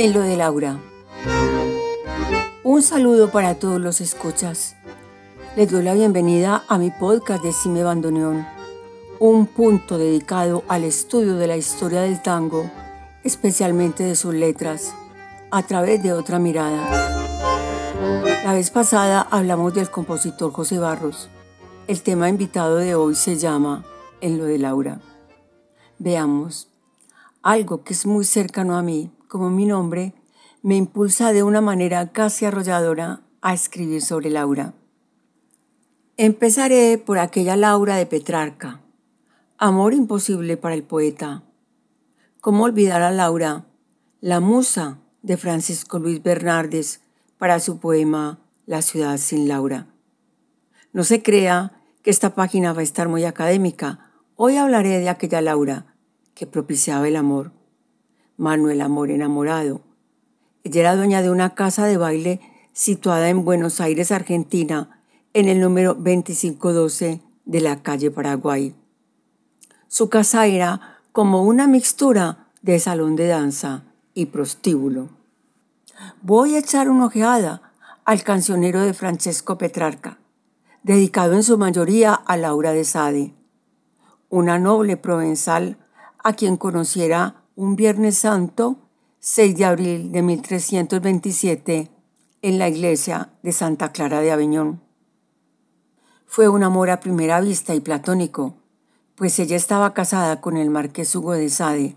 En lo de Laura. Un saludo para todos los escuchas. Les doy la bienvenida a mi podcast de Cime Bandoneón, un punto dedicado al estudio de la historia del tango, especialmente de sus letras, a través de otra mirada. La vez pasada hablamos del compositor José Barros. El tema invitado de hoy se llama En lo de Laura. Veamos, algo que es muy cercano a mí, como mi nombre, me impulsa de una manera casi arrolladora a escribir sobre Laura. Empezaré por aquella Laura de Petrarca, amor imposible para el poeta. ¿Cómo olvidar a Laura, la musa de Francisco Luis Bernardes para su poema La ciudad sin Laura? No se crea que esta página va a estar muy académica. Hoy hablaré de aquella Laura que propiciaba el amor. Manuel Amor enamorado. Ella era dueña de una casa de baile situada en Buenos Aires, Argentina, en el número 2512 de la calle Paraguay. Su casa era como una mixtura de salón de danza y prostíbulo. Voy a echar una ojeada al cancionero de Francesco Petrarca, dedicado en su mayoría a Laura de Sade, una noble provenzal a quien conociera un Viernes Santo, 6 de abril de 1327, en la iglesia de Santa Clara de Aviñón. Fue un amor a primera vista y platónico, pues ella estaba casada con el marqués Hugo de Sade.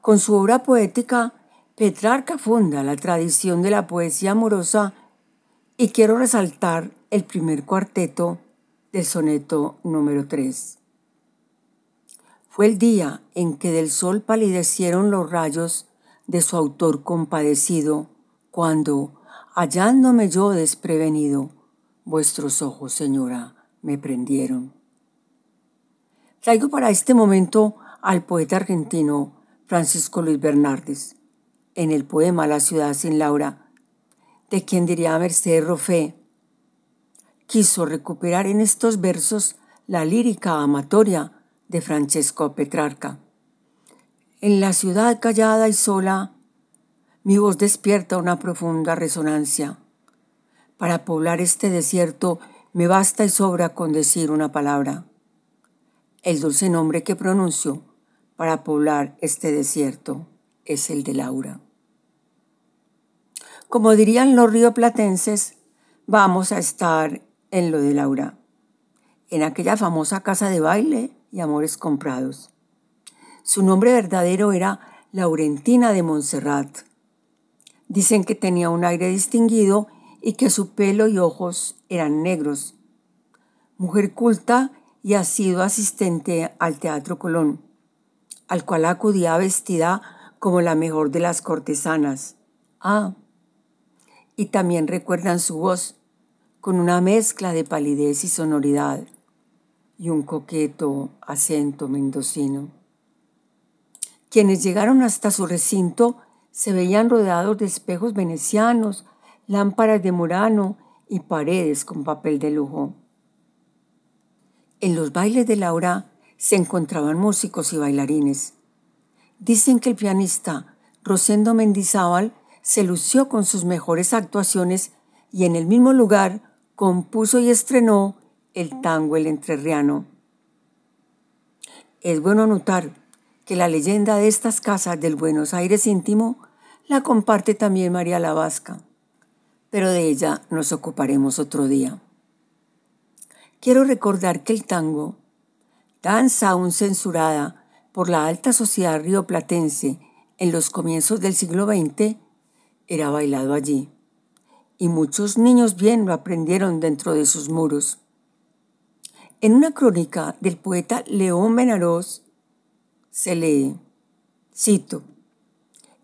Con su obra poética, Petrarca funda la tradición de la poesía amorosa y quiero resaltar el primer cuarteto del soneto número 3. Fue el día en que del sol palidecieron los rayos de su autor compadecido, cuando, hallándome yo desprevenido, Vuestros ojos, señora, me prendieron. Traigo para este momento al poeta argentino Francisco Luis Bernardes, en el poema La ciudad sin Laura, de quien diría Mercedes Roffé, quiso recuperar en estos versos la lírica amatoria de Francesco Petrarca. En la ciudad callada y sola, mi voz despierta una profunda resonancia para poblar este desierto me basta y sobra con decir una palabra. El dulce nombre que pronuncio para poblar este desierto es el de Laura. Como dirían los rioplatenses, vamos a estar en lo de Laura, en aquella famosa casa de baile y amores comprados. Su nombre verdadero era Laurentina de Montserrat. Dicen que tenía un aire distinguido y que su pelo y ojos eran negros. Mujer culta y ha sido asistente al Teatro Colón, al cual acudía vestida como la mejor de las cortesanas. Ah, y también recuerdan su voz, con una mezcla de palidez y sonoridad, y un coqueto acento mendocino. Quienes llegaron hasta su recinto se veían rodeados de espejos venecianos, lámparas de murano y paredes con papel de lujo. En los bailes de Laura se encontraban músicos y bailarines. Dicen que el pianista Rosendo Mendizábal se lució con sus mejores actuaciones y en el mismo lugar compuso y estrenó el tango El Entrerriano. Es bueno notar que la leyenda de estas casas del Buenos Aires íntimo la comparte también María Lavasca pero de ella nos ocuparemos otro día. Quiero recordar que el tango, danza aún censurada por la alta sociedad rioplatense en los comienzos del siglo XX, era bailado allí, y muchos niños bien lo aprendieron dentro de sus muros. En una crónica del poeta León Benarós se lee, cito,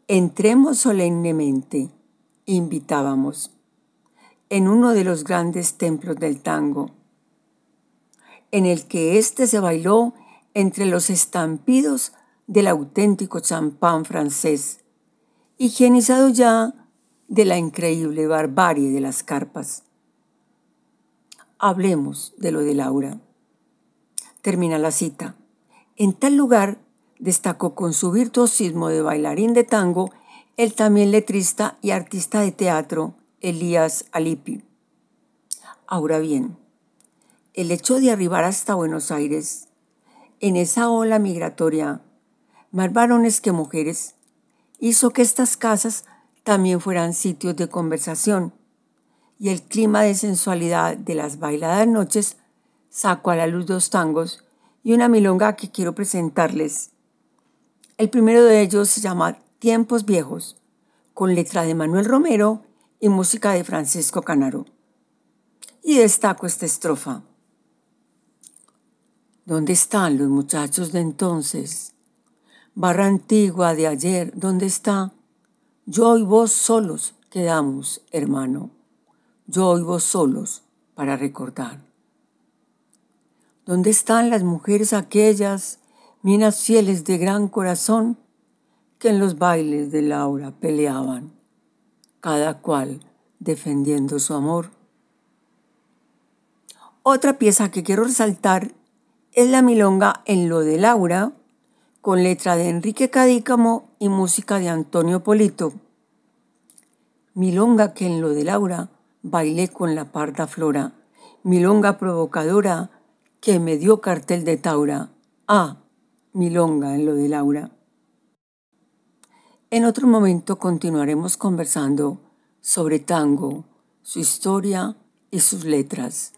Entremos solemnemente, invitábamos en uno de los grandes templos del tango, en el que éste se bailó entre los estampidos del auténtico champán francés, higienizado ya de la increíble barbarie de las carpas. Hablemos de lo de Laura. Termina la cita. En tal lugar destacó con su virtuosismo de bailarín de tango el también letrista y artista de teatro Elías Alipi. Ahora bien, el hecho de arribar hasta Buenos Aires, en esa ola migratoria, más varones que mujeres, hizo que estas casas también fueran sitios de conversación y el clima de sensualidad de las bailadas noches sacó a la luz dos tangos y una milonga que quiero presentarles. El primero de ellos se llama Tiempos Viejos, con letra de Manuel Romero y música de Francisco Canaro. Y destaco esta estrofa. ¿Dónde están los muchachos de entonces? Barra antigua de ayer, ¿dónde está? Yo y vos solos quedamos, hermano. Yo y vos solos para recordar. ¿Dónde están las mujeres aquellas, minas fieles de gran corazón, que en los bailes de Laura peleaban, cada cual defendiendo su amor? Otra pieza que quiero resaltar es la milonga en lo de Laura, con letra de Enrique Cadícamo y música de Antonio Polito. Milonga que en lo de Laura bailé con la parda flora, milonga provocadora que me dio cartel de Taura. Ah, milonga en lo de Laura. En otro momento continuaremos conversando sobre tango, su historia y sus letras.